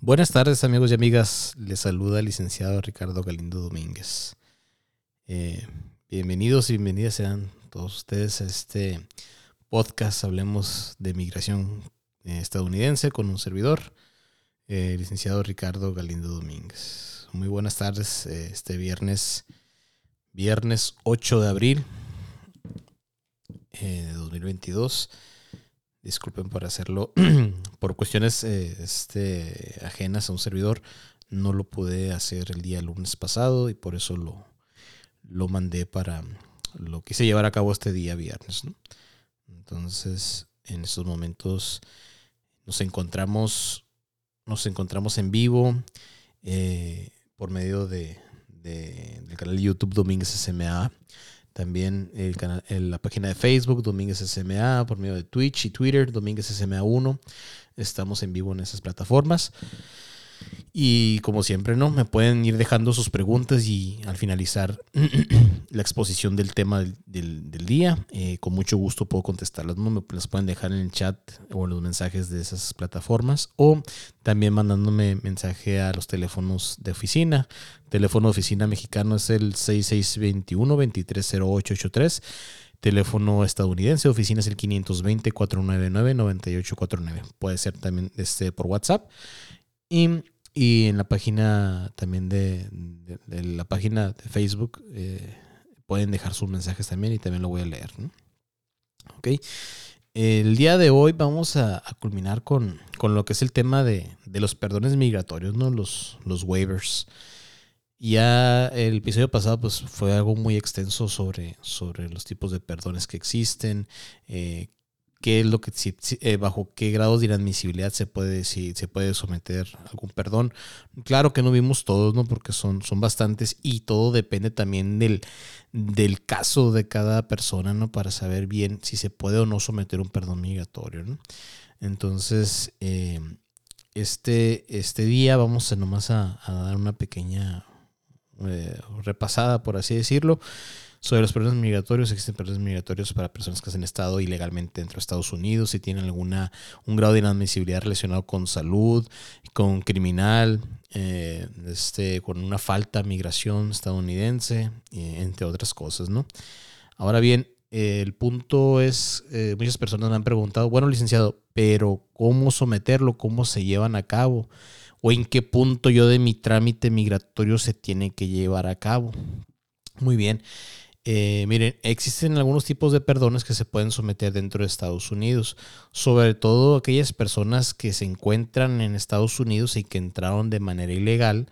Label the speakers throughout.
Speaker 1: Buenas tardes amigos y amigas, les saluda el licenciado Ricardo Galindo Domínguez. Eh, bienvenidos y bienvenidas sean todos ustedes a este podcast, hablemos de migración eh, estadounidense con un servidor, eh, licenciado Ricardo Galindo Domínguez. Muy buenas tardes, este viernes, viernes 8 de abril de 2022 disculpen por hacerlo, por cuestiones eh, este, ajenas a un servidor, no lo pude hacer el día lunes pasado y por eso lo, lo mandé para, lo quise llevar a cabo este día viernes. Entonces, en estos momentos nos encontramos, nos encontramos en vivo eh, por medio de, del canal de YouTube Domínguez SMA. También el canal, la página de Facebook, Domínguez SMA, por medio de Twitch y Twitter, Domínguez SMA1. Estamos en vivo en esas plataformas. Y como siempre, ¿no? Me pueden ir dejando sus preguntas y al finalizar la exposición del tema del, día, eh, con mucho gusto puedo contestarlas. ¿no? Me las pueden dejar en el chat o en los mensajes de esas plataformas o también mandándome mensaje a los teléfonos de oficina. Teléfono de oficina mexicano es el 6621-230883. Teléfono estadounidense, oficina es el 520-499-9849. Puede ser también este, por WhatsApp. Y, en la página también de, la página de Facebook eh, pueden dejar sus mensajes también y también lo voy a leer. Ok. El día de hoy vamos a, culminar con, lo que es el tema de, los perdones migratorios, ¿no? Los, los waivers. Ya el episodio pasado pues, fue algo muy extenso sobre, sobre los tipos de perdones que existen, eh, qué es lo que eh, bajo qué grados de inadmisibilidad se puede si se puede someter algún perdón. Claro que no vimos todos, ¿no? Porque son, son bastantes y todo depende también del, del caso de cada persona, ¿no? Para saber bien si se puede o no someter un perdón migratorio. Entonces, eh, este, este día vamos a nomás a, dar una pequeña eh, repasada, por así decirlo sobre los perdones migratorios. Existen perdones migratorios para personas que han estado ilegalmente dentro de Estados Unidos, si tienen alguna, un grado de inadmisibilidad relacionado con salud, con criminal, eh, este, con una falta de migración estadounidense, entre otras cosas, ¿no? Ahora bien, el punto es, eh, muchas personas me han preguntado, bueno, licenciado, pero ¿cómo someterlo? ¿Cómo se llevan a cabo? ¿O en qué punto yo de mi trámite migratorio se tiene que llevar a cabo? Muy bien. Eh, miren, existen algunos tipos de perdones que se pueden someter dentro de Estados Unidos, sobre todo aquellas personas que se encuentran en Estados Unidos y que entraron de manera ilegal,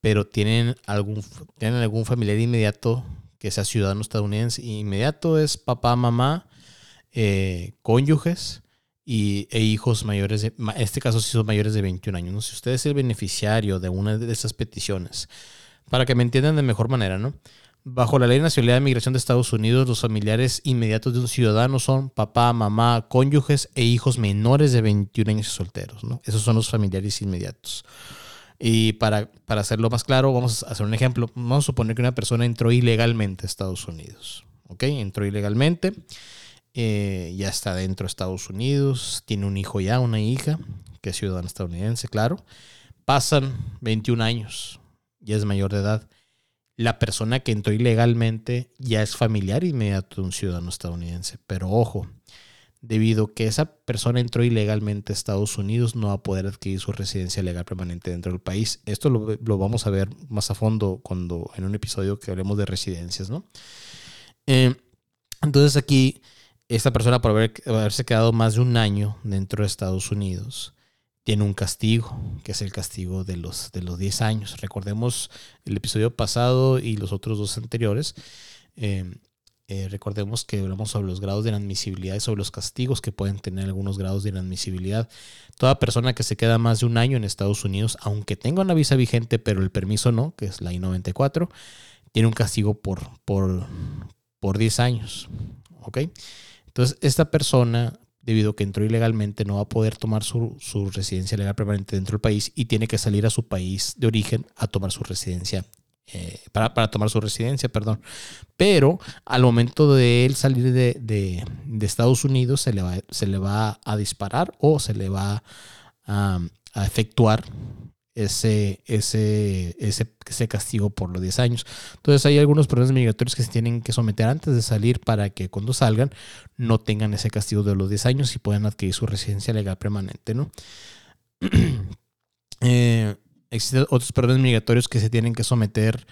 Speaker 1: pero tienen algún, tienen algún familiar inmediato que sea ciudadano estadounidense. Inmediato es papá, mamá, eh, cónyuges y, e hijos mayores, de, en este caso si mayores de 21 años. Si usted es el beneficiario de una de esas peticiones, para que me entiendan de mejor manera, ¿no? Bajo la Ley Nacional de Migración de Estados Unidos, los familiares inmediatos de un ciudadano son papá, mamá, cónyuges e hijos menores de 21 años solteros. ¿no? Esos son los familiares inmediatos. Y para, para hacerlo más claro, vamos a hacer un ejemplo. Vamos a suponer que una persona entró ilegalmente a Estados Unidos. ¿Ok? Entró ilegalmente. Eh, ya está dentro de Estados Unidos. Tiene un hijo ya, una hija, que es ciudadana estadounidense, claro. Pasan 21 años. Ya es mayor de edad la persona que entró ilegalmente ya es familiar inmediato de un ciudadano estadounidense. Pero ojo, debido a que esa persona entró ilegalmente a Estados Unidos, no va a poder adquirir su residencia legal permanente dentro del país. Esto lo, vamos a ver más a fondo cuando en un episodio que hablemos de residencias, ¿no? Eh, entonces aquí, esta persona por haberse quedado más de un año dentro de Estados Unidos, tiene un castigo, que es el castigo de los, de los 10 años. Recordemos el episodio pasado y los otros dos anteriores. Em, eh, recordemos que hablamos sobre los grados de inadmisibilidad y sobre los castigos que pueden tener algunos grados de inadmisibilidad. Toda persona que se queda más de un año en Estados Unidos, aunque tenga una visa vigente, pero el permiso no, que es la I-94, tiene un castigo por, por, por 10 años. ¿Ok? Entonces, esta persona debido a que entró ilegalmente, no va a poder tomar su, residencia legal permanente dentro del país y tiene que salir a su país de origen a tomar su residencia. Eh, para, tomar su residencia, perdón. Pero al momento de él salir de, Estados Unidos, se le, va, se le va a disparar o se le va a, efectuar ese, ese, ese, castigo por los 10 años. Entonces hay algunos problemas migratorios que se tienen que someter antes de salir para que cuando salgan no tengan ese castigo de los 10 años y puedan adquirir su residencia legal permanente. ¿no? Eh, existen otros problemas migratorios que se tienen que someter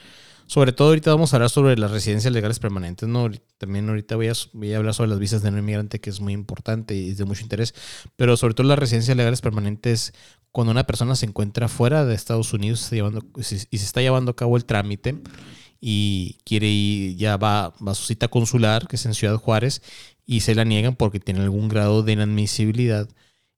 Speaker 1: sobre todo ahorita vamos a hablar sobre las residencias legales permanentes, ¿no? También ahorita voy a, hablar sobre las visas de no inmigrante, que es muy importante y es de mucho interés, pero sobre todo las residencias legales permanentes, cuando una persona se encuentra fuera de Estados Unidos llevando, y se está llevando a cabo el trámite y quiere ir, ya va, va a su cita consular, que es en Ciudad Juárez, y se la niegan porque tiene algún grado de inadmisibilidad,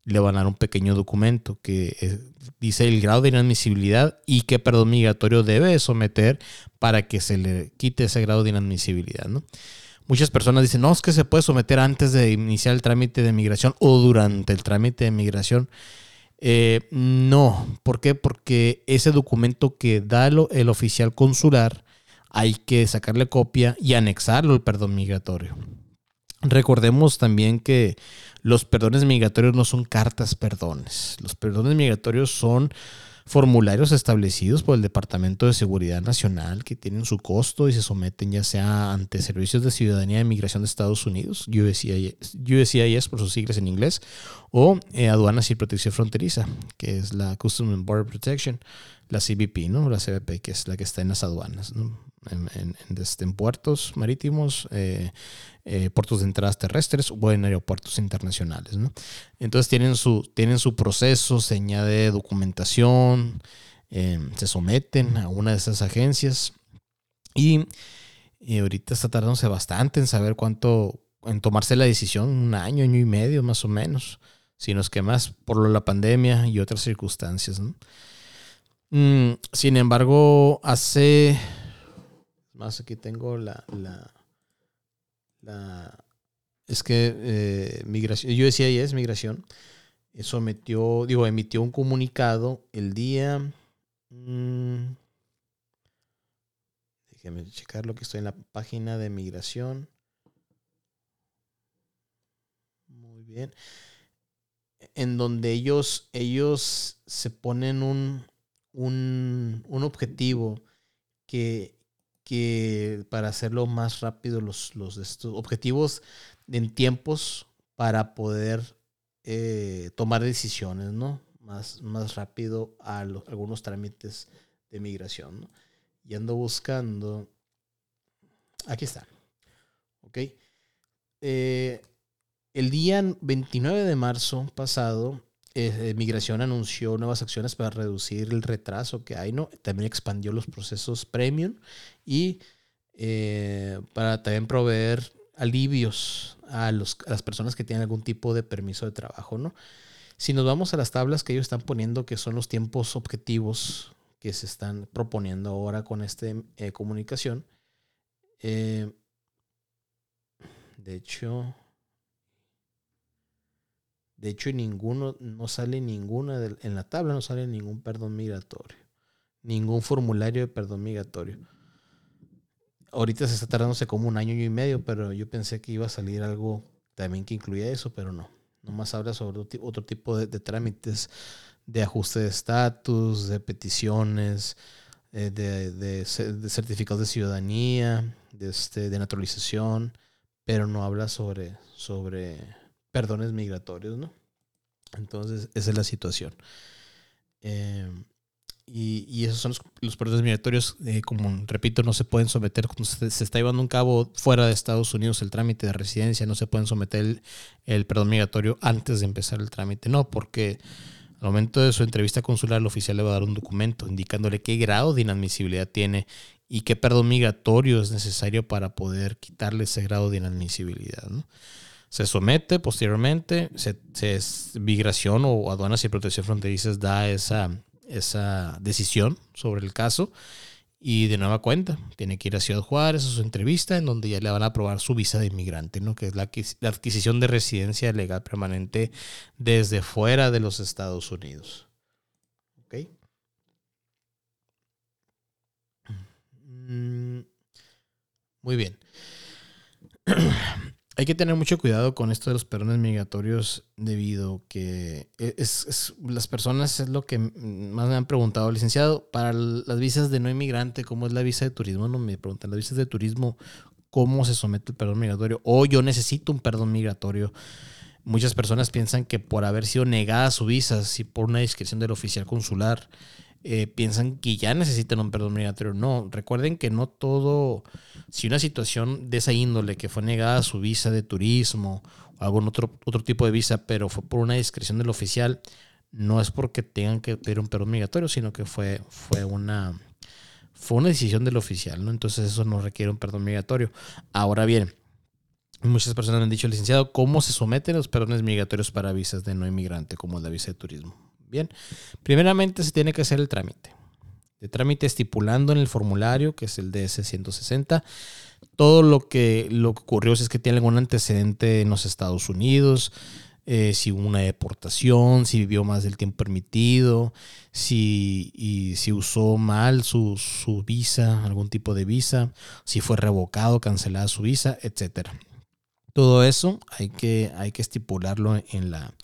Speaker 1: le van a dar un pequeño documento que dice el grado de inadmisibilidad y qué perdón migratorio debe someter para que se le quite ese grado de inadmisibilidad. ¿no? Muchas personas dicen, no, es que se puede someter antes de iniciar el trámite de migración o durante el trámite de migración. Eh, no, ¿por qué? Porque ese documento que da el oficial consular hay que sacarle copia y anexarlo al perdón migratorio. Recordemos también que los perdones migratorios no son cartas perdones. Los perdones migratorios son formularios establecidos por el Departamento de Seguridad Nacional que tienen su costo y se someten ya sea ante Servicios de Ciudadanía e Migración de Estados Unidos, USCIS, por sus siglas en inglés, o eh, Aduanas y Protección Fronteriza, que es la Customs and Border Protection, la CBP, ¿no? La CBP, que es la que está en las aduanas. En, en, en, puertos marítimos, eh, eh, puertos de entradas terrestres o en aeropuertos internacionales. ¿no? Entonces tienen su, tienen su proceso, se añade documentación, eh, se someten a una de esas agencias y, ahorita está tardándose bastante en saber cuánto, en tomarse la decisión, un año, año y medio más o menos, si no es que más por la pandemia y otras circunstancias. Mm, sin embargo, hace más aquí tengo la, la, es que eh, migración, yo decía ya es migración, sometió, digo, emitió un comunicado el día, mm, déjeme checar lo que estoy en la página de migración. Muy bien. En donde ellos, ellos se ponen un, un, un objetivo que que para hacerlo más rápido los, los estos objetivos en tiempos para poder eh, tomar decisiones, ¿no? Más, más rápido a algunos trámites de migración, Y ando buscando. Aquí está. ¿Ok? Eh, el día 29 de marzo pasado, eh, Migración anunció nuevas acciones para reducir el retraso que hay, ¿no? También expandió los procesos premium y eh, para también proveer alivios a, las personas que tienen algún tipo de permiso de trabajo, ¿no? Si nos vamos a las tablas que ellos están poniendo, que son los tiempos objetivos que se están proponiendo ahora con esta eh, comunicación, de hecho, de hecho, ninguno, no sale ninguna, en la tabla no sale ningún perdón migratorio. Ningún formulario de perdón migratorio. Ahorita se está tardándose como un año y medio, pero yo pensé que iba a salir algo también que incluía eso, pero no. Nomás habla sobre otro tipo de, trámites de ajuste de estatus, de peticiones, eh, de, certificados de ciudadanía, de, este, de naturalización, pero no habla sobre, sobre perdones migratorios, ¿no? Entonces, esa es la situación. Em, y, esos son los, perdones migratorios, eh, como repito, no se pueden someter, cuando se, está llevando un cabo fuera de Estados Unidos el trámite de residencia, no se pueden someter el, perdón migratorio antes de empezar el trámite, no, porque al momento de su entrevista consular el oficial le va a dar un documento indicándole qué grado de inadmisibilidad tiene y qué perdón migratorio es necesario para poder quitarle ese grado de inadmisibilidad. Se somete posteriormente, se, migración o aduanas y protección fronterizas da esa, esa decisión sobre el caso y de nueva cuenta tiene que ir a Ciudad Juárez a su entrevista en donde ya le van a aprobar su visa de inmigrante, ¿no? que es la, la adquisición de residencia legal permanente desde fuera de los Estados Unidos. ¿Ok? Mm, muy bien. hay que tener mucho cuidado con esto de los perdones migratorios debido que e, es, las personas es lo que más me han preguntado, licenciado, para las visas de no inmigrante, ¿cómo es la visa de turismo? No me preguntan, las visas de turismo, ¿cómo se somete el perdón migratorio? O yo necesito un perdón migratorio. Muchas personas piensan que por haber sido negada su visa, si por una discreción del oficial consular, eh, piensan que ya necesitan un perdón migratorio. No, recuerden que no todo, si una situación de esa índole que fue negada su visa de turismo o algún otro, otro tipo de visa, pero fue por una discreción del oficial, no es porque tengan que pedir un perdón migratorio, sino que fue, fue una fue una decisión del oficial, ¿no? Entonces eso no requiere un perdón migratorio. Ahora bien, muchas personas me han dicho, licenciado, ¿cómo se someten los perdones migratorios para visas de no inmigrante, como la visa de turismo? Bien, primeramente se tiene que hacer el trámite. El trámite estipulando en el formulario, que es el DS-160, todo lo que, lo que ocurrió es que tiene algún antecedente en los Estados Unidos, eh, si hubo una deportación, si vivió más del tiempo permitido, si, y, si usó mal su, su, visa, algún tipo de visa, si fue revocado, cancelada su visa, etc. Todo eso hay que, hay que estipularlo en la,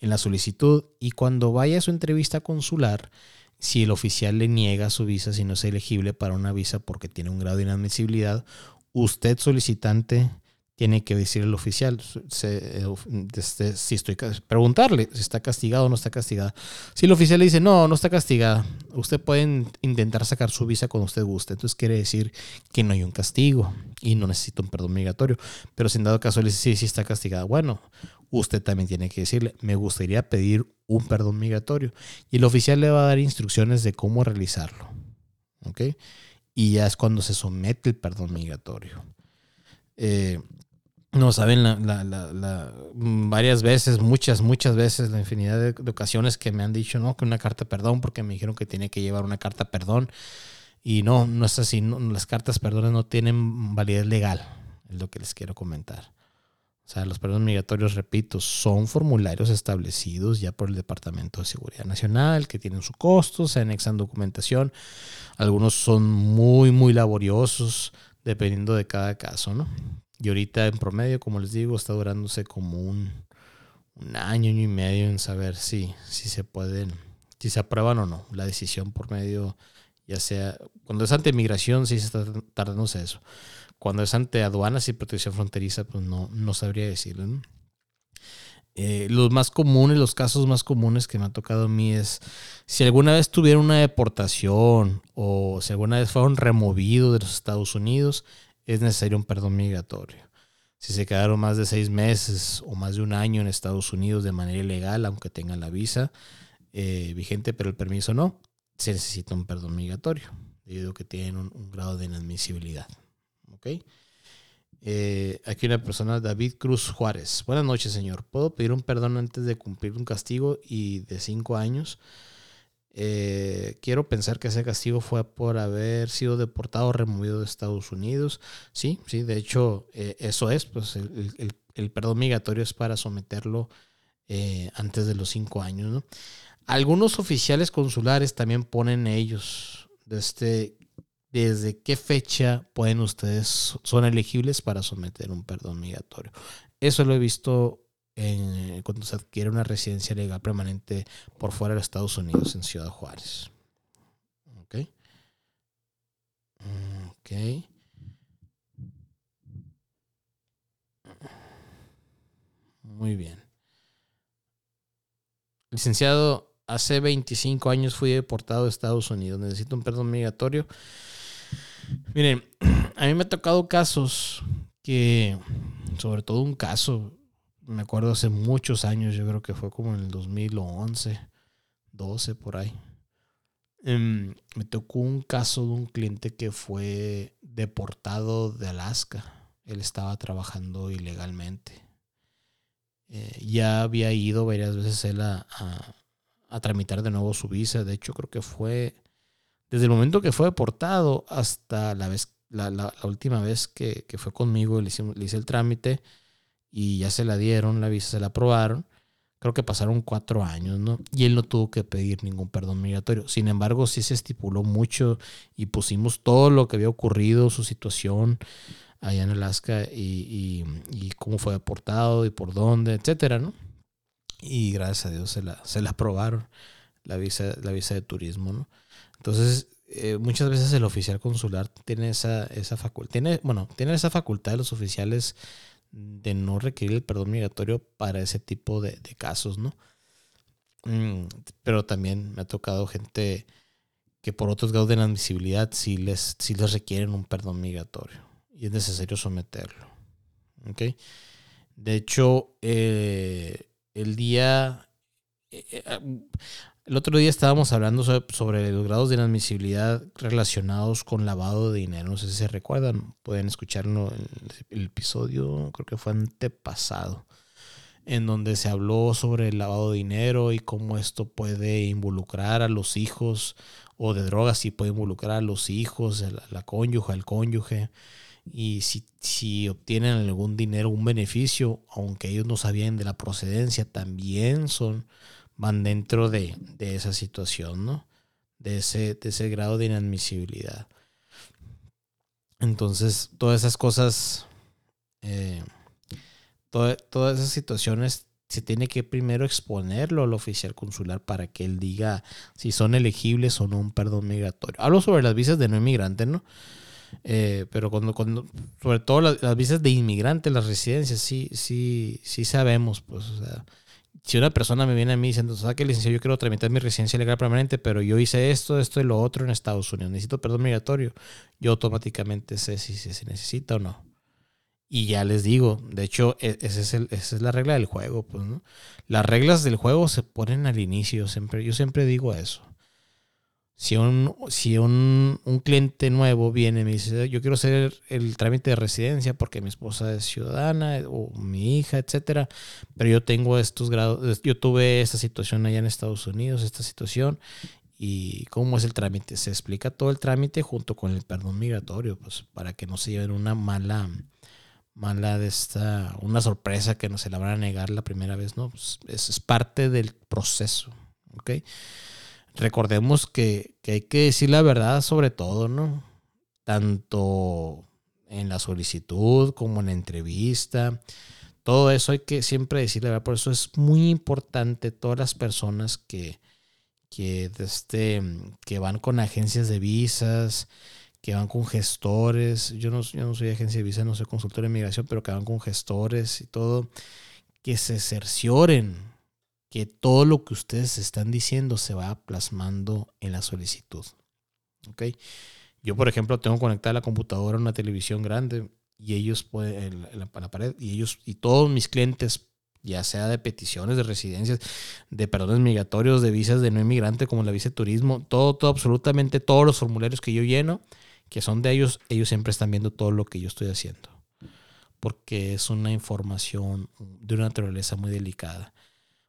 Speaker 1: en la solicitud y cuando vaya a su entrevista consular, si el oficial le niega su visa, si no es elegible para una visa porque tiene un grado de inadmisibilidad, usted solicitante tiene que decir al oficial se, este, si estoy preguntarle si está castigado o no está castigada. Si el oficial le dice no, no está castigada, usted puede intentar sacar su visa cuando usted guste. Entonces quiere decir que no hay un castigo y no necesita un perdón migratorio. Pero si en dado caso le dice sí, sí está castigada, bueno, usted también tiene que decirle, me gustaría pedir un perdón migratorio. Y el oficial le va a dar instrucciones de cómo realizarlo. ¿Ok? Y ya es cuando se somete el perdón migratorio. Eh, no saben la, varias veces, muchas, muchas veces, la infinidad de, ocasiones que me han dicho, no, que una carta perdón, porque me dijeron que tiene que llevar una carta perdón. Y no, no es así. las cartas perdón no tienen validez legal, es lo que les quiero comentar. O sea, los perdones migratorios, repito, son formularios establecidos ya por el Departamento de Seguridad Nacional, que tienen su costo, se anexan documentación. Algunos son muy, muy laboriosos, dependiendo de cada caso, ¿no? Y ahorita en promedio, como les digo, está durándose como un, año, año y medio en saber si, si se pueden, si se aprueban o no. La decisión por medio, ya sea, cuando es ante migración, sí se está tardándose eso. Cuando es ante aduanas y protección fronteriza, pues no, no sabría decirlo. Eh, los más comunes, los casos más comunes que me ha tocado a mí es si alguna vez tuvieron una deportación o si alguna vez fueron removidos de los Estados Unidos, es necesario un perdón migratorio. Si se quedaron más de seis meses o más de un año en Estados Unidos de manera ilegal, aunque tengan la visa eh, vigente, pero el permiso no, se necesita un perdón migratorio, debido a que tienen un, grado de inadmisibilidad. ¿Ok? Eh, aquí una persona, David Cruz Juárez. Buenas noches, señor. ¿Puedo pedir un perdón antes de cumplir un castigo y de cinco años? Eh, quiero pensar que ese castigo fue por haber sido deportado o removido de Estados Unidos. Sí, sí, de hecho, eh, eso es, pues el, perdón migratorio es para someterlo eh, antes de los cinco años. Algunos oficiales consulares también ponen ellos desde, desde qué fecha pueden ustedes, son elegibles para someter un perdón migratorio. Eso lo he visto cuando se adquiere una residencia legal permanente por fuera de Estados Unidos en Ciudad Juárez. Ok. Ok. Muy bien. Licenciado, hace 25 años fui deportado a Estados Unidos. Necesito un perdón migratorio. Miren, a mí me ha tocado casos que, sobre todo un caso, me acuerdo hace muchos años, yo creo que fue como en el 2011, 12 por ahí. Em, me tocó un caso de un cliente que fue deportado de Alaska. Él estaba trabajando ilegalmente. Eh, ya había ido varias veces él a, tramitar de nuevo su visa. De hecho, creo que fue desde el momento que fue deportado hasta la vez, la, última vez que, fue conmigo, le hice el trámite y ya se la dieron, la visa se la aprobaron. Creo que pasaron cuatro años, ¿no? Y él no tuvo que pedir ningún perdón migratorio. Sin embargo, sí se estipuló mucho y pusimos todo lo que había ocurrido, su situación, allá en Alaska y, cómo fue deportado y por dónde, etcétera, ¿no? Y gracias a Dios se la, se la aprobaron la visa, la visa de turismo, ¿no? Entonces, eh, muchas veces el oficial consular tiene esa, esa facultad, tiene, bueno, tiene esa facultad de los oficiales de no requerir el perdón migratorio para ese tipo de, casos, ¿no? Mm, pero también me ha tocado gente que por otros grados de inadmisibilidad sí les, sí les requieren un perdón migratorio y es necesario someterlo. ¿Ok? De hecho, eh, el día... Eh, el otro día estábamos hablando sobre, los grados de inadmisibilidad relacionados con lavado de dinero. No sé si se recuerdan, pueden escucharlo en el episodio, creo que fue antepasado, en donde se habló sobre el lavado de dinero y cómo esto puede involucrar a los hijos o de drogas, si puede involucrar a los hijos, a la, cónyuge, al cónyuge. Y si, si obtienen algún dinero, un beneficio, aunque ellos no sabían de la procedencia, también son van dentro de, esa situación, ¿no? De ese, de ese grado de inadmisibilidad. Entonces, todas esas cosas, eh, todas esas situaciones se tiene que primero exponerlo al oficial consular para que él diga si son elegibles o no un perdón migratorio. Hablo sobre las visas de no inmigrante, ¿no? Eh, pero cuando, cuando, sobre todo las, las, visas de inmigrante, las residencias, sí, sí, sí sabemos, pues, o sea, si una persona me viene a mí diciendo, ¿sabes qué, licenciado? Yo quiero tramitar mi residencia legal permanente, pero yo hice esto, esto y lo otro en Estados Unidos. Necesito perdón migratorio. Yo automáticamente sé si se necesita o no. Y ya les digo, de hecho, e, ese es el, esa es la regla del juego. Pues. Las reglas del juego se ponen al inicio. Siempre, yo siempre digo eso. Si un, si un, cliente nuevo viene y me dice, yo quiero hacer el trámite de residencia porque mi esposa es ciudadana o mi hija, etcétera, pero yo tengo estos grados, yo tuve esta situación allá en Estados Unidos, esta situación, y cómo es el trámite. Se explica todo el trámite junto con el perdón migratorio, pues para que no se lleven una mala, mala de esta, una sorpresa que no se la van a negar la primera vez, ¿no? Pues es, es parte del proceso, ¿ok? Recordemos que, hay que decir la verdad sobre todo, ¿no? Tanto en la solicitud como en la entrevista. Todo eso hay que siempre decir la verdad. Por eso es muy importante todas las personas que, que, este, que van con agencias de visas, que van con gestores. Yo no, yo no soy agencia de visas, no soy consultor de inmigración, pero que van con gestores y todo. Que se cercioren que todo lo que ustedes están diciendo se va plasmando en la solicitud. ¿Ok? Yo, por ejemplo, tengo conectada la computadora a una televisión grande y ellos pueden, en la, pared, y ellos, y todos mis clientes, ya sea de peticiones, de residencias, de perdones migratorios, de visas de no inmigrante, como la visa de turismo, todo, todo, absolutamente todos los formularios que yo lleno, que son de ellos, ellos siempre están viendo todo lo que yo estoy haciendo. Porque es una información de una naturaleza muy delicada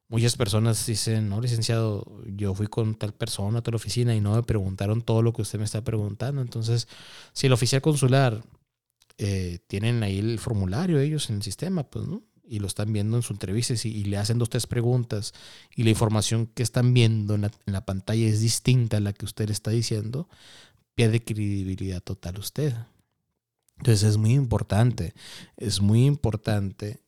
Speaker 1: muchas personas dicen, no, licenciado, yo fui con tal persona a tal oficina y no me preguntaron todo lo que usted me está preguntando. Entonces, si el oficial consular eh, tienen ahí el formulario ellos en el sistema, pues. Y lo están viendo en su entrevista y, le hacen dos, tres preguntas y la información que están viendo en la, pantalla es distinta a la que usted está diciendo, pierde credibilidad total usted. Entonces es muy importante, es muy importante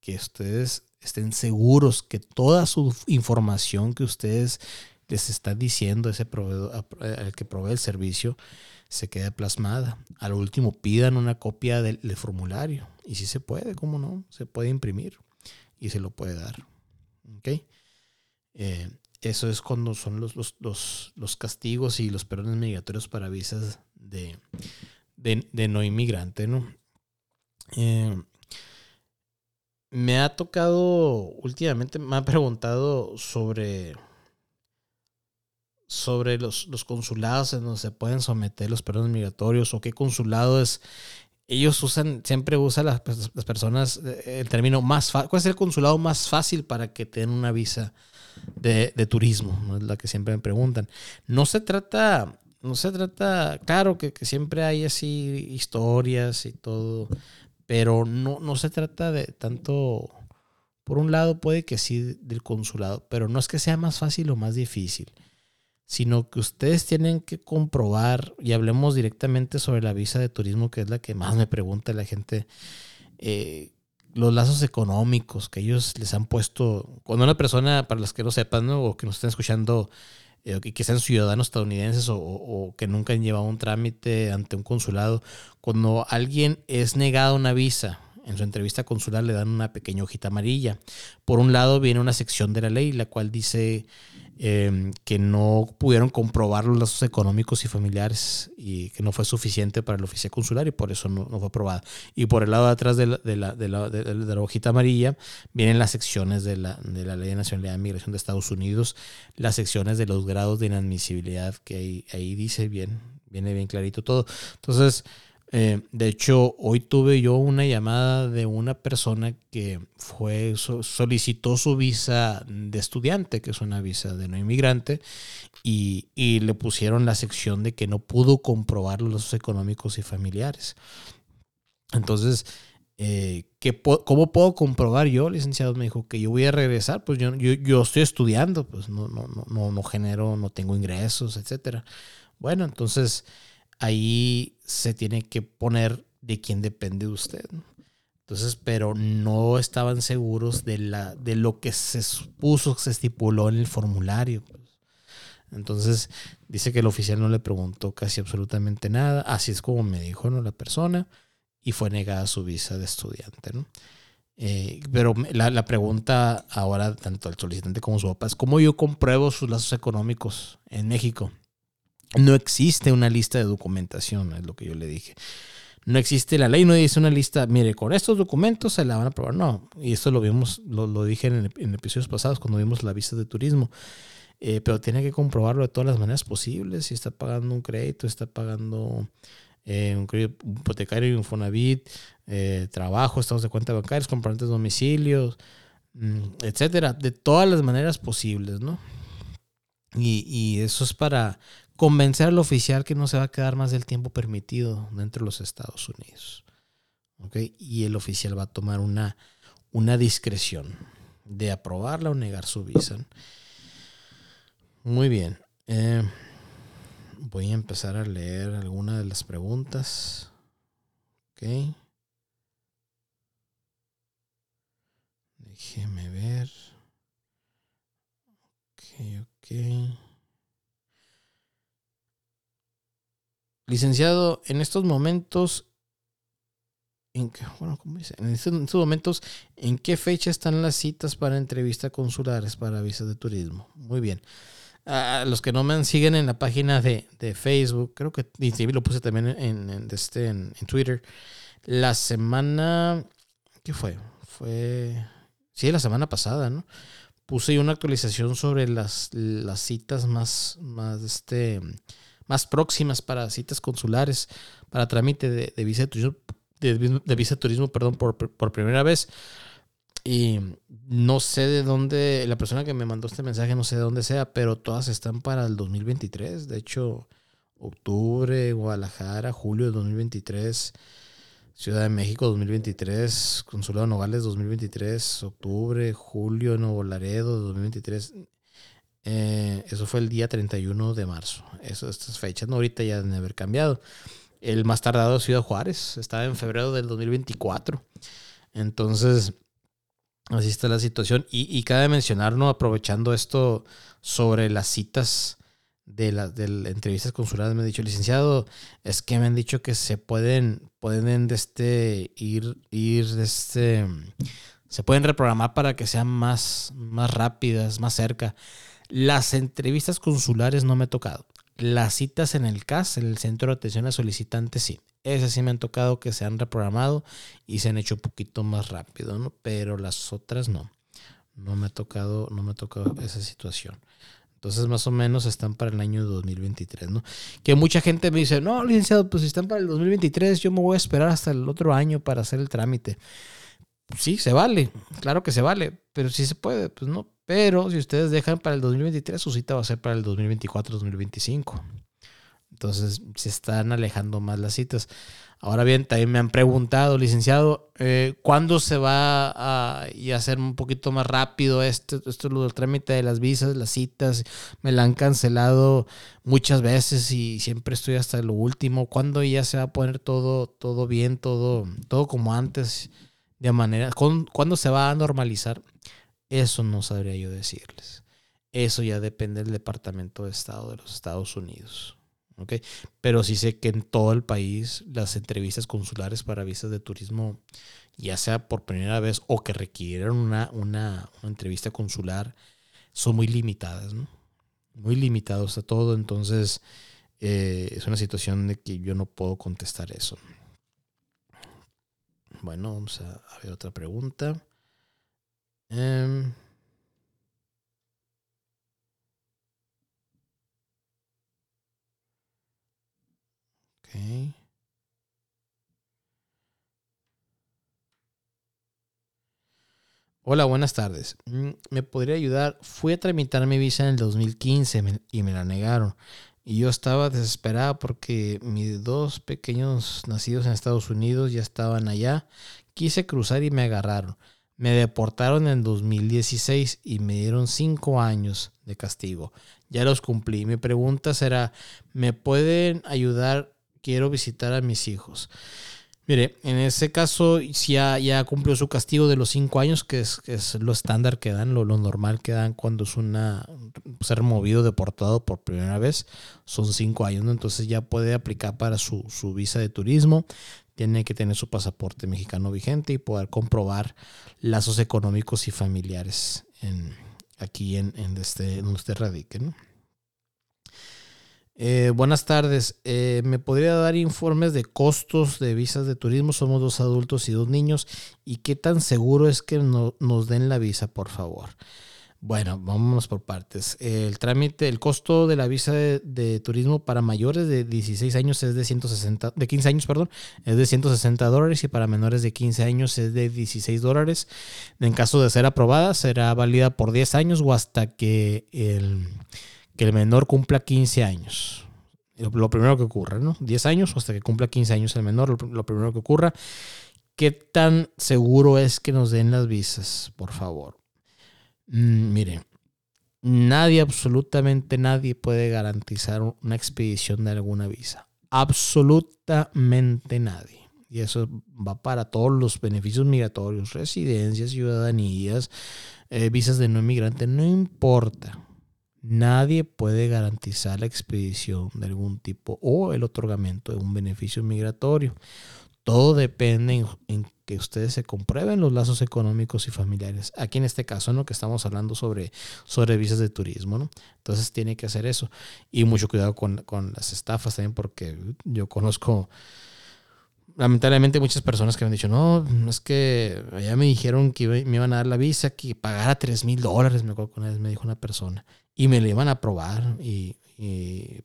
Speaker 1: que ustedes estén seguros que toda su información que ustedes les están diciendo ese proveedor, al que provee el servicio se quede plasmada. Al último pidan una copia del, formulario y si se puede, ¿cómo no? Se puede imprimir y se lo puede dar. ¿Ok? Eh, eso es cuando son los, los, castigos y los perdones migratorios para visas de, de, no inmigrante, ¿no? Eh, me ha tocado últimamente, me ha preguntado sobre, sobre los, consulados en donde se pueden someter los perdones migratorios o qué consulado es. Ellos usan, siempre usan las, las personas eh, el término más fácil. ¿Cuál es el consulado más fácil para que tengan una visa de, turismo? ¿no? Es la que siempre me preguntan. No se trata, no se trata, claro que, que siempre hay así historias y todo pero no, no se trata de tanto, por un lado puede que sí del consulado, pero no es que sea más fácil o más difícil. sino que ustedes tienen que comprobar, y hablemos directamente sobre la visa de turismo, que es la que más me pregunta la gente, eh, los lazos económicos que ellos les han puesto, cuando una persona, para las que no sepan, o que nos estén escuchando, eh, que sean ciudadanos estadounidenses o, que nunca han llevado un trámite ante un consulado, cuando alguien es negado una visa, en su entrevista consular le dan una pequeña hojita amarilla. Por un lado viene una sección de la ley, la cual dice Em, que no pudieron comprobar los lazos económicos y familiares y que no fue suficiente para el oficial consular y por eso no, fue aprobada. Y por el lado de atrás de la, hojita amarilla vienen las secciones de la, Ley de Nacionalidad de Migración de Estados Unidos, las secciones de los grados de inadmisibilidad que ahí dice bien, viene bien clarito todo. Entonces, eh, de hecho, hoy tuve yo una llamada de una persona que fue solicitó su visa de estudiante, que es una visa de no inmigrante, y, le pusieron la sección de que no pudo comprobar los económicos y familiares. Entonces, eh, ¿cómo puedo comprobar yo, licenciado? Me dijo que yo voy a regresar, pues yo, yo, yo estoy estudiando, pues no, no, no, no genero, no tengo ingresos, etcétera. Bueno, entonces ahí se tiene que poner de quién depende de usted. Entonces, pero no estaban seguros de, la, de lo que se supuso, se estipuló en el formulario. Pues. Entonces, dice que el oficial no le preguntó casi absolutamente nada. Así es como me dijo ¿no? la persona y fue negada su visa de estudiante. ¿no? Eh, pero la, la, pregunta ahora, tanto al solicitante como su papá, es cómo yo compruebo sus lazos económicos en México. No existe una lista de documentación, es lo que yo le dije. No existe la ley, no dice una lista, mire, con estos documentos se la van a aprobar. No, y esto lo vimos, lo, dije en, episodios pasados cuando vimos la visa de turismo. Eh, pero tiene que comprobarlo de todas las maneras posibles. Si está pagando un crédito, está pagando eh, un crédito hipotecario, un Fonavit, eh, trabajo, estados de cuenta bancarios, comprantes domicilios, mm, etcétera, de todas las maneras posibles, ¿no? Y, y, eso es para convencer al oficial que no se va a quedar más del tiempo permitido dentro de los Estados Unidos. Y el oficial va a tomar una, una discreción de aprobarla o negar su visa. Muy bien. Eh, voy a empezar a leer algunas de las preguntas. Ok. Déjeme ver. Ok, ok. Licenciado, en estos momentos, en, bueno, en estos, momentos, ¿en qué fecha están las citas para entrevistas consulares para visas de turismo? Muy bien. A los que no me siguen en la página de, Facebook, creo que lo puse también en, este, en, Twitter. La semana, ¿qué fue? Fue, sí, la semana pasada, ¿no? Puse una actualización sobre las, las citas más, más, este, más próximas para citas consulares, para trámite de, visa de turismo, de, visa turismo perdón, por, por, primera vez. Y no sé de dónde, la persona que me mandó este mensaje, no sé de dónde sea, pero todas están para el 2023. De hecho, octubre, Guadalajara, julio de 2023. Ciudad de México 2023, Consulado Nogales 2023, octubre, julio, Nuevo Laredo 2023. Eh, eso fue el día 31 de marzo. Eso, estas fechas, no, ahorita ya deben haber cambiado. El más tardado ha sido Juárez, estaba en febrero del 2024. Entonces, así está la situación. Y, y cabe mencionar, ¿no? aprovechando esto sobre las citas de las de entrevistas consulares, me ha dicho, licenciado, es que me han dicho que se pueden, pueden de este, ir, ir de este, se pueden reprogramar para que sean más, más rápidas, más cerca. Las entrevistas consulares no me he tocado. Las citas en el CAS, en el Centro de Atención a Solicitantes, sí. Esas sí me han tocado que se han reprogramado y se han hecho un poquito más rápido, ¿no? Pero las otras no. No me ha tocado, no me ha tocado esa situación. Entonces, más o menos están para el año 2023, ¿no? Que mucha gente me dice, no, licenciado, pues si están para el 2023, yo me voy a esperar hasta el otro año para hacer el trámite. Sí, se vale, claro que se vale, pero si se puede, pues no. Pero si ustedes dejan para el 2023, su cita va a ser para el 2024-2025. Entonces se están alejando más las citas. Ahora bien, también me han preguntado, licenciado, eh, ¿cuándo se va a, hacer un poquito más rápido esto? Esto es lo del trámite de las visas, las citas. Me la han cancelado muchas veces y siempre estoy hasta lo último. ¿Cuándo ya se va a poner todo, todo bien, todo, todo como antes? De manera, ¿cuándo se va a normalizar? Eso no sabría yo decirles. Eso ya depende del Departamento de Estado de los Estados Unidos. Pero sí sé que en todo el país las entrevistas consulares para visas de turismo, ya sea por primera vez o que requieran una, una, entrevista consular, son muy limitadas, ¿no? Muy limitados a todo, entonces eh, es una situación de que yo no puedo contestar eso. Bueno, vamos a, ver otra pregunta. Em, Hola, buenas tardes. Mm, ¿Me podría ayudar? Fui a tramitar mi visa en el 2015 y me la negaron. Y yo estaba desesperada porque mis dos pequeños nacidos en Estados Unidos ya estaban allá. Quise cruzar y me agarraron. Me deportaron en 2016 y me dieron cinco años de castigo. Ya los cumplí. Mi pregunta será, ¿me pueden ayudar quiero visitar a mis hijos. Mire, en ese caso ya, ya cumplió su castigo de los cinco años, que es, lo estándar que dan, lo, normal que dan cuando es una ser removido, deportado por primera vez. Son cinco años, entonces ya puede aplicar para su visa de turismo. Tiene que tener su pasaporte mexicano vigente y poder comprobar lazos económicos y familiares en, aquí en, en este, donde usted radique. ¿no? Eh, buenas tardes. Eh, ¿Me podría dar informes de costos de visas de turismo? Somos dos adultos y dos niños. ¿Y qué tan seguro es que nos den la visa, por favor? Bueno, vámonos por partes. El trámite, el costo de la visa de, turismo para mayores de 16 años es de 160, de 15 años, perdón, es de 160 dólares y para menores de 15 años es de 16 dólares. En caso de ser aprobada, será válida por 10 años o hasta que el que el menor cumpla 15 años. Lo, primero que ocurra, ¿no? 10 años hasta que cumpla 15 años el menor, lo, primero que ocurra. ¿Qué tan seguro es que nos den las visas, por favor? Mm, mire, nadie, absolutamente nadie puede garantizar una expedición de alguna visa. Absolutamente nadie. Y eso va para todos los beneficios migratorios, residencias, ciudadanías, eh, visas de no inmigrante, no importa. Nadie puede garantizar la expedición de algún tipo o el otorgamiento de un beneficio migratorio. Todo depende en, que ustedes se comprueben los lazos económicos y familiares. Aquí en este caso, ¿no? Que estamos hablando sobre, sobre visas de turismo, ¿no? Entonces tiene que hacer eso. Y mucho cuidado con, con las estafas también, porque yo conozco lamentablemente muchas personas que me han dicho, no, es que allá me dijeron que me iban a dar la visa, que pagara 3 mil dólares, me acuerdo una vez me dijo una persona y me le iban a probar, y,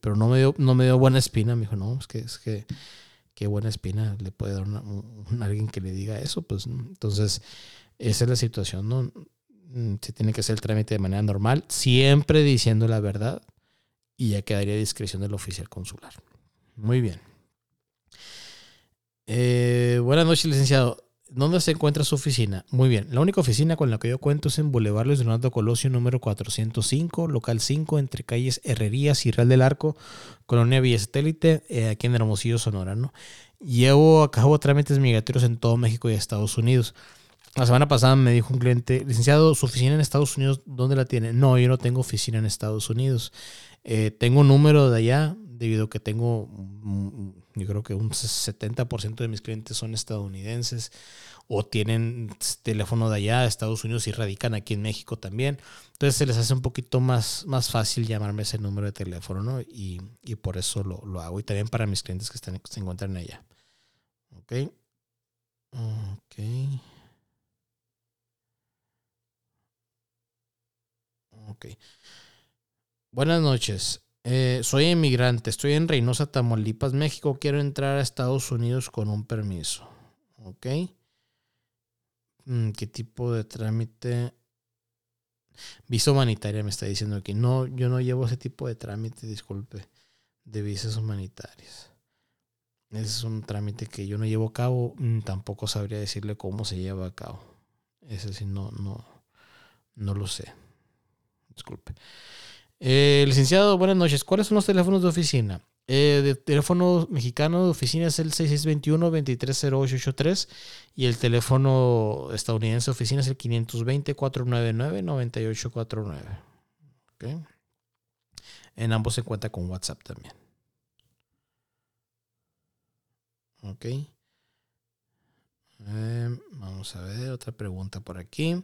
Speaker 1: pero no me, dio, no me dio buena espina. Me dijo, no, es que, es que qué buena espina le puede dar una, alguien que le diga eso. Pues entonces, esa es la situación, ¿no? Mm, se tiene que hacer el trámite de manera normal, siempre diciendo la verdad y ya quedaría a discreción del oficial consular. Muy bien. Eh, buenas noches, licenciado. ¿Dónde se encuentra su oficina? Muy bien. La única oficina con la que yo cuento es en Boulevard Luis Leonardo Colosio, número 405, local 5, entre calles Herrerías y Real del Arco, Colonia Villa Satélite, eh, aquí en Hermosillo, Sonora. ¿no? Llevo a cabo trámites migratorios en todo México y Estados Unidos. La semana pasada me dijo un cliente, licenciado, ¿su oficina en Estados Unidos dónde la tiene? No, yo no tengo oficina en Estados Unidos. Eh, tengo un número de allá, debido a que tengo, yo creo que un 70% de mis clientes son estadounidenses o tienen teléfono de allá, de Estados Unidos y radican aquí en México también. Entonces se les hace un poquito más, más fácil llamarme ese número de teléfono, ¿no? Y, por eso lo, lo, hago. Y también para mis clientes que están, se encuentran allá. Ok. Ok. Ok. Buenas noches. Eh, soy inmigrante, estoy en Reynosa, Tamaulipas, México. Quiero entrar a Estados Unidos con un permiso. ¿Ok? Mm, ¿Qué tipo de trámite? Visa humanitaria me está diciendo aquí. No, yo no llevo ese tipo de trámite, disculpe. de visas humanitarias. Ese es un trámite que yo no llevo a cabo, mm, tampoco sabría decirle cómo se lleva a cabo. Ese sí no, no, no lo sé. Disculpe. Eh, licenciado, buenas noches. ¿Cuáles son los teléfonos de oficina? Eh, teléfono mexicano de oficina es el 6621-230883 y el teléfono estadounidense de oficina es el 520-499-9849. ¿Okay? En ambos se cuenta con WhatsApp también. Ok. Eh, vamos a ver otra pregunta por aquí.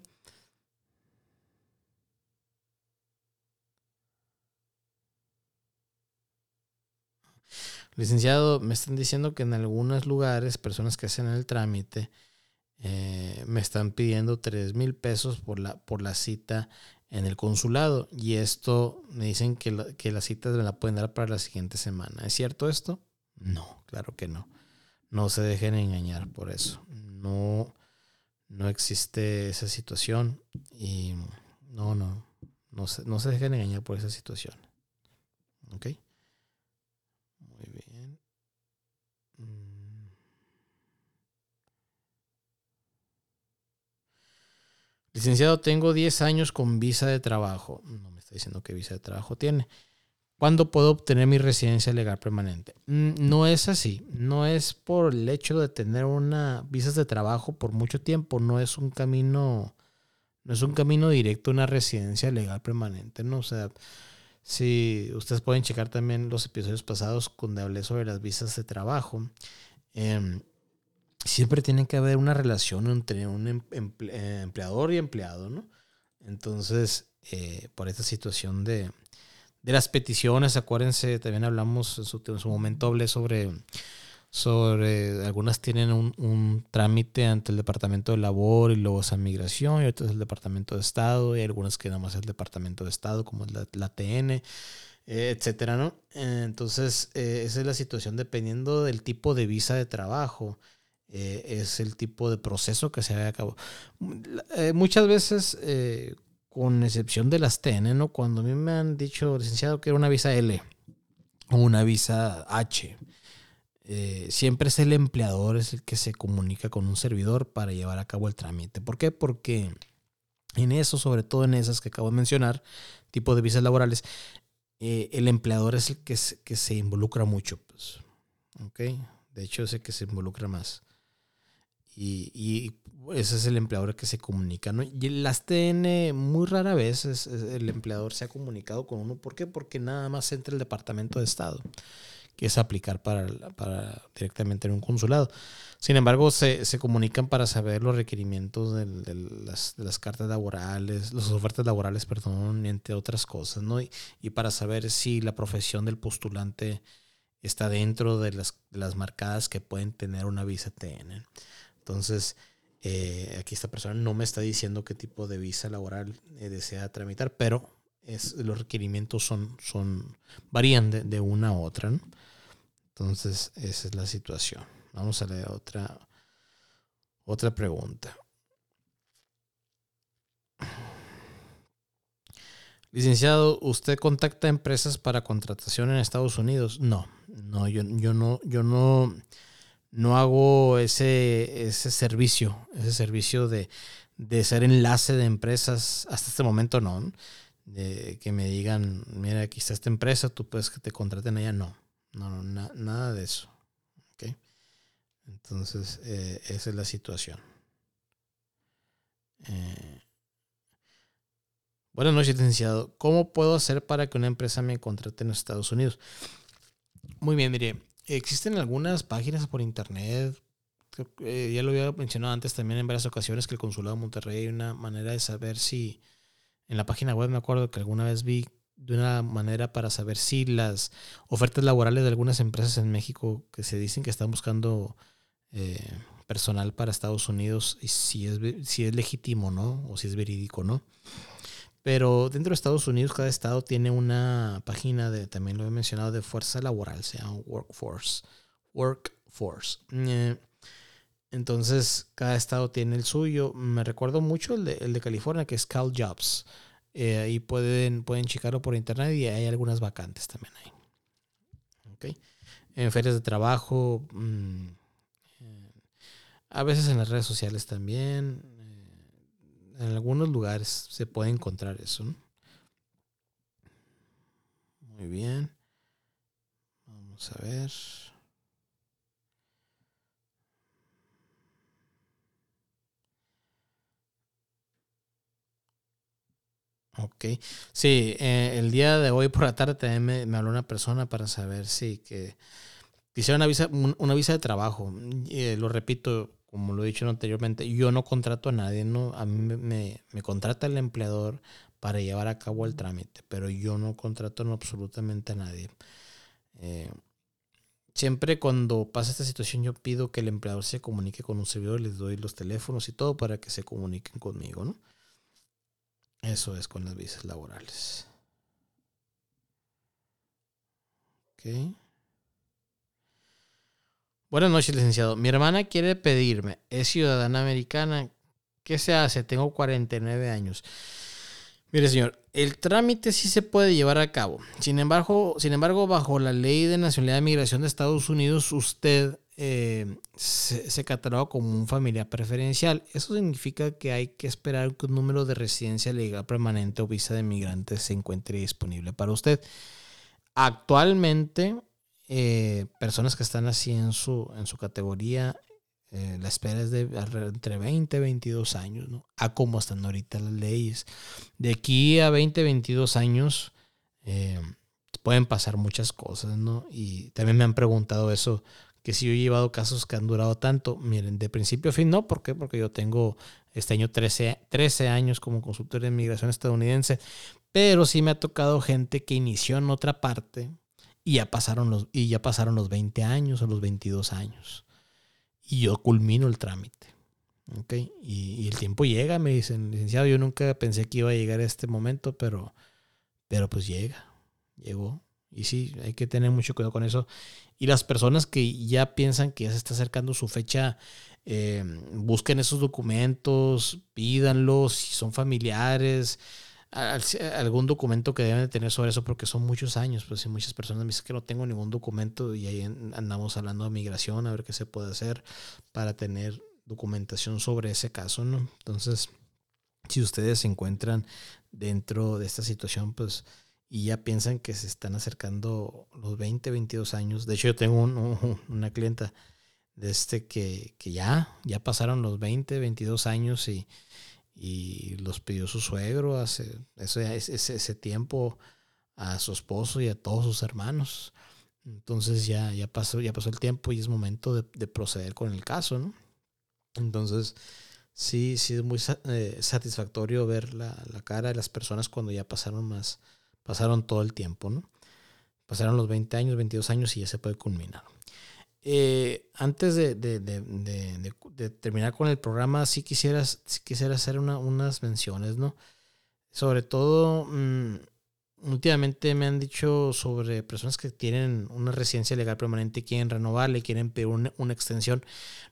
Speaker 1: Licenciado, me están diciendo que en algunos lugares, personas que hacen el trámite, eh, me están pidiendo 3 mil pesos por la, por la cita en el consulado. Y esto me dicen que la, que la cita me la pueden dar para la siguiente semana. ¿Es cierto esto? No, claro que no. No se dejen engañar por eso. No, no existe esa situación. Y no, no. No se, no se dejen engañar por esa situación. ¿Ok? Licenciado, tengo 10 años con visa de trabajo. No me está diciendo qué visa de trabajo tiene. ¿Cuándo puedo obtener mi residencia legal permanente? Mm, no es así. No es por el hecho de tener una visa de trabajo por mucho tiempo. No es un camino, no es un camino directo a una residencia legal permanente. No, o sea, si ustedes pueden checar también los episodios pasados donde hablé sobre las visas de trabajo. Eh, siempre tiene que haber una relación entre un em, eh, empleador y empleado, ¿no? Entonces, eh, por esta situación de, las peticiones, acuérdense, también hablamos en su, momento, hablé sobre, sobre algunas tienen un, trámite ante el Departamento de Labor y luego esa migración, y otras el Departamento de Estado, y algunas que nada más es el Departamento de Estado, como es la, la TN, eh, etcétera, ¿no? entonces, esa es la situación dependiendo del tipo de visa de trabajo. Eh, es el tipo de proceso que se ve a cabo. Eh, muchas veces, eh, con excepción de las TN, ¿no? cuando a mí me han dicho, licenciado, que era una visa L o una visa H, siempre es el empleador es el que se comunica con un servidor para llevar a cabo el trámite. ¿Por qué? Porque en eso, sobre todo en esas que acabo de mencionar, tipo de visas laborales, el empleador es el que se, que se involucra mucho. Pues, De hecho, es el que se involucra más. Y, ese es el empleador que se comunica, ¿no? Y las TN muy rara vez el empleador se ha comunicado con uno. ¿Por qué? Porque nada más entra el Departamento de Estado, que es aplicar para, para directamente en un consulado. Sin embargo, se, se comunican para saber los requerimientos de, las, de, las, cartas laborales, las ofertas laborales, perdón, entre otras cosas, ¿no? Y, y para saber si la profesión del postulante está dentro de las, las marcadas que pueden tener una visa TN. Entonces, eh, aquí esta persona no me está diciendo qué tipo de visa laboral eh, desea tramitar, pero los requerimientos son, son varían de, una a otra. Entonces, esa es la situación. Vamos a leer otra, otra pregunta. Licenciado, ¿usted contacta empresas para contratación en Estados Unidos? No, no, yo no, yo no no hago ese, ese servicio, ese servicio de, ser enlace de empresas. Hasta este momento no. De que me digan, mira, aquí está esta empresa, tú puedes que te contraten allá. No, no, no nada de eso. ¿Okay? Entonces, eh, esa es la situación. Eh, buenas noches, licenciado. ¿Cómo puedo hacer para que una empresa me contrate en Estados Unidos? Muy bien, mire, Existen algunas páginas por internet, eh, ya lo había mencionado antes también en varias ocasiones que el Consulado de Monterrey hay una manera de saber si, en la página web me acuerdo que alguna vez vi de una manera para saber si las ofertas laborales de algunas empresas en México que se dicen que están buscando eh, personal para Estados Unidos si es, si es legítimo, ¿no? O si es verídico, ¿no? Pero dentro de Estados Unidos, cada estado tiene una página de, también lo he mencionado, de fuerza laboral, se llama Workforce. Workforce. Eh, entonces, cada estado tiene el suyo. Me recuerdo mucho el de, el de California, que es Cal Jobs. Eh, ahí pueden, pueden checarlo por internet y hay algunas vacantes también ahí. En ferias de trabajo, mm, eh, a veces en las redes sociales también, en algunos lugares se puede encontrar eso. Muy bien. Vamos a ver. Ok. Sí, eh, el día de hoy por la tarde también me, habló una persona para saber si que quisiera una visa, una visa de trabajo. Eh, lo repito, como lo he dicho anteriormente, yo no contrato a nadie, ¿no? A mí me, me, contrata el empleador para llevar a cabo el trámite, pero yo no contrato absolutamente a nadie. Eh, siempre cuando pasa esta situación yo pido que el empleador se comunique con un servidor, les doy los teléfonos y todo para que se comuniquen conmigo, ¿no? Eso es con las visas laborales. Ok. Buenas noches, licenciado. Mi hermana quiere pedirme, es ciudadana americana. ¿Qué se hace? Tengo 49 años. Mire, señor, el trámite sí se puede llevar a cabo. Sin embargo, sin embargo bajo la ley de nacionalidad de migración de Estados Unidos, usted eh, se, se, cataloga como un familiar preferencial. Eso significa que hay que esperar que un número de residencia legal permanente o visa de migrante se encuentre disponible para usted. Actualmente, eh, personas que están así en su, en su categoría, eh, la espera es de entre 20 y 22 años, ¿no? A cómo están ahorita las leyes. De aquí a 20, 22 años pueden pasar muchas cosas, ¿no? Y también me han preguntado eso que si yo he llevado casos que han durado tanto, miren, de principio a fin no, ¿por qué? Porque yo tengo este año 13, 13 años como consultor de inmigración estadounidense, pero sí me ha tocado gente que inició en otra parte y ya pasaron los, y ya pasaron los 20 años o los 22 años. Y yo culmino el trámite. ¿okay? Y, el tiempo llega, me dicen, licenciado, yo nunca pensé que iba a llegar a este momento, pero, pero pues llega, llegó. Y sí, hay que tener mucho cuidado con eso. Y las personas que ya piensan que ya se está acercando su fecha, eh, busquen esos documentos, pídanlos, si son familiares, algún documento que deben de tener sobre eso, porque son muchos años. Pues si muchas personas me dicen que no tengo ningún documento y ahí andamos hablando de migración, a ver qué se puede hacer para tener documentación sobre ese caso, ¿no? Entonces, si ustedes se encuentran dentro de esta situación, pues y ya piensan que se están acercando los 20, 22 años. De hecho, yo tengo una clienta de este que, que, ya, ya pasaron los 20, 22 años y, y los pidió su suegro hace ese, ese, ese, tiempo a su esposo y a todos sus hermanos. Entonces ya, ya, pasó, ya pasó el tiempo y es momento de, de proceder con el caso, ¿no? Entonces, sí, sí es muy eh, satisfactorio ver la, la cara de las personas cuando ya pasaron más, Pasaron todo el tiempo, ¿no? Pasaron los 20 años, 22 años y ya se puede culminar. Eh, antes de, terminar con el programa, sí quisiera, quisiera hacer unas menciones, ¿no? Sobre todo, mm, últimamente me han dicho sobre personas que tienen una residencia legal permanente y quieren renovarle, quieren pedir una, una, extensión.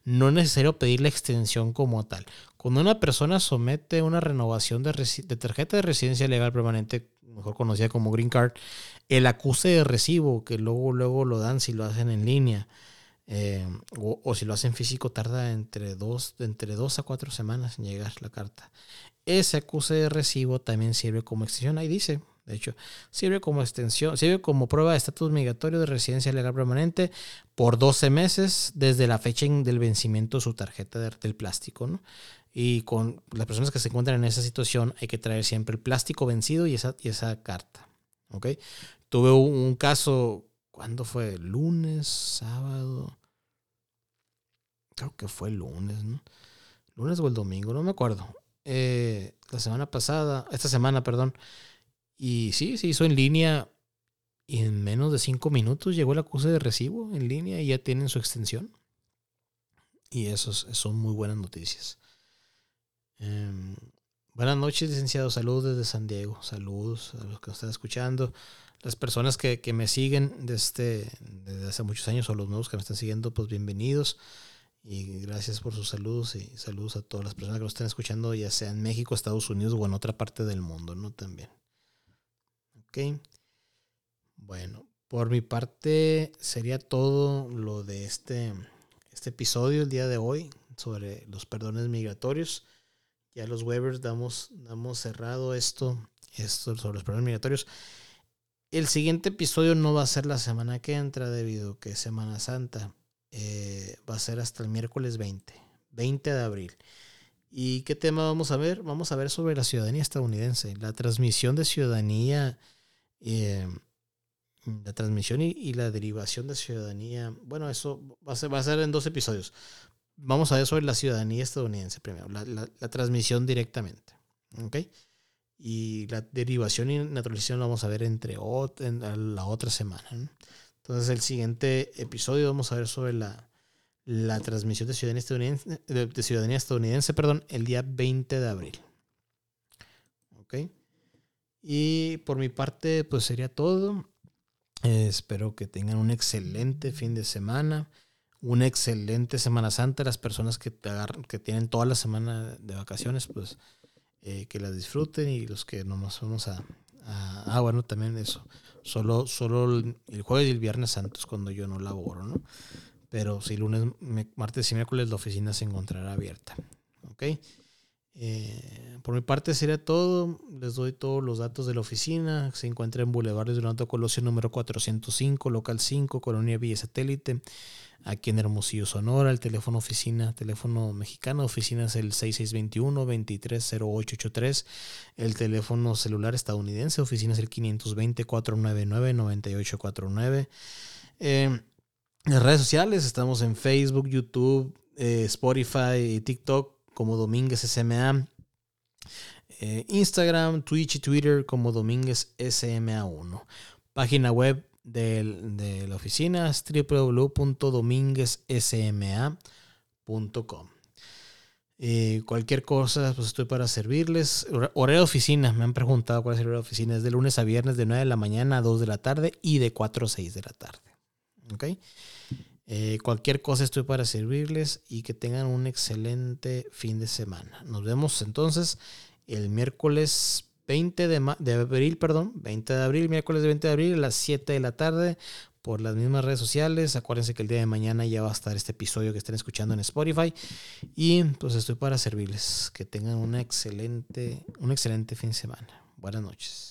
Speaker 1: No es necesario pedir la extensión como tal. Cuando una persona somete una renovación de, de tarjeta de residencia legal permanente mejor conocida como Green Card, el acuse de recibo, que luego, luego lo dan si lo hacen en línea, eh, o, si lo hacen físico, tarda entre dos, entre dos a cuatro semanas en llegar la carta. Ese acuse de recibo también sirve como extensión, ahí dice, de hecho, sirve como extensión, sirve como prueba de estatus migratorio de residencia legal permanente por 12 meses desde la fecha del vencimiento de su tarjeta del plástico, ¿no? Y con las personas que se encuentran en esa situación hay que traer siempre el plástico vencido y esa, y esa carta. ¿Ok? Tuve un, caso, ¿cuándo fue? ¿Lunes? ¿Sábado? Creo que fue el lunes, ¿no? Lunes o el domingo, no me acuerdo. Eh, la semana pasada, esta semana, perdón. Y sí, se hizo en línea y en menos de cinco minutos llegó el acuse de recibo en línea y ya tienen su extensión. Y eso son muy buenas noticias. Em, buenas noches, licenciado. Saludos desde San Diego. Saludos a los que nos están escuchando. Las personas que, me siguen desde, desde hace muchos años o los nuevos que me están siguiendo, pues bienvenidos. Y gracias por sus saludos y saludos a todas las personas que nos están escuchando, ya sea en México, Estados Unidos o en otra parte del mundo, ¿no? También. Ok. Bueno, Por mi parte, sería todo lo de este, este episodio el día de hoy sobre los perdones migratorios. Ya los Webers damos, damos cerrado esto, esto sobre los perdones migratorios. El siguiente episodio no va a ser la semana que entra debido a que es Semana Santa. Eh, va a ser hasta el miércoles 20, 20 de abril. ¿Y qué tema vamos a ver? Vamos a ver sobre la ciudadanía estadounidense, la transmisión de ciudadanía, eh, la transmisión y, la derivación de ciudadanía. Bueno, eso va a, ser, en dos episodios. Vamos a ver sobre la ciudadanía estadounidense primero, la, la, transmisión directamente. ¿Ok? Y la derivación y naturalización lo vamos a ver entre en la otra semana. Entonces, el siguiente episodio vamos a ver sobre la, la transmisión de ciudadanía estadounidense, de, ciudadanía estadounidense perdón, el día 20 de abril. ¿Ok? Y por mi parte, pues sería todo. espero que tengan un excelente fin de semana, una excelente Semana Santa. Las personas que, te agarran, que tienen toda la semana de vacaciones, pues eh, que la disfruten y los que nomás vamos a, a, Ah, bueno, también eso. Solo, solo el jueves y el viernes santos cuando yo no laboro, ¿no? Pero si lunes, martes y miércoles la oficina se encontrará abierta. Eh, por mi parte sería todo. Les doy todos los datos de la oficina. Se encuentra en Boulevard de Donato Colosio número 405, local 5, Colonia Villa Satélite, aquí en Hermosillo, Sonora. El teléfono oficina, teléfono mexicano, oficina es el 6621-230883. El teléfono celular estadounidense, oficina es el 520-499-9849. Eh, en redes sociales estamos en Facebook, YouTube, eh, Spotify TikTok como Domínguez SMA. Eh, Instagram, Twitch y Twitter como Domínguez SMA1. Página web de, la oficina es www.dominguezsma.com. Eh, cualquier cosa, pues estoy para servirles. Horario de oficina, me han preguntado cuál es el horario de oficina. Es de lunes a viernes de 9 de la mañana a 2 de la tarde y de 4 a 6 de la tarde. ¿Ok? Eh, cualquier cosa estoy para servirles y que tengan un excelente fin de semana. Nos vemos entonces el miércoles 20 de, abril, perdón, 20 de abril, miércoles 20 de abril a las 7 de la tarde por las mismas redes sociales. Acuérdense que el día de mañana ya va a estar este episodio que estén escuchando en Spotify. Y pues estoy para servirles. Que tengan una excelente, un excelente fin de semana. Buenas noches.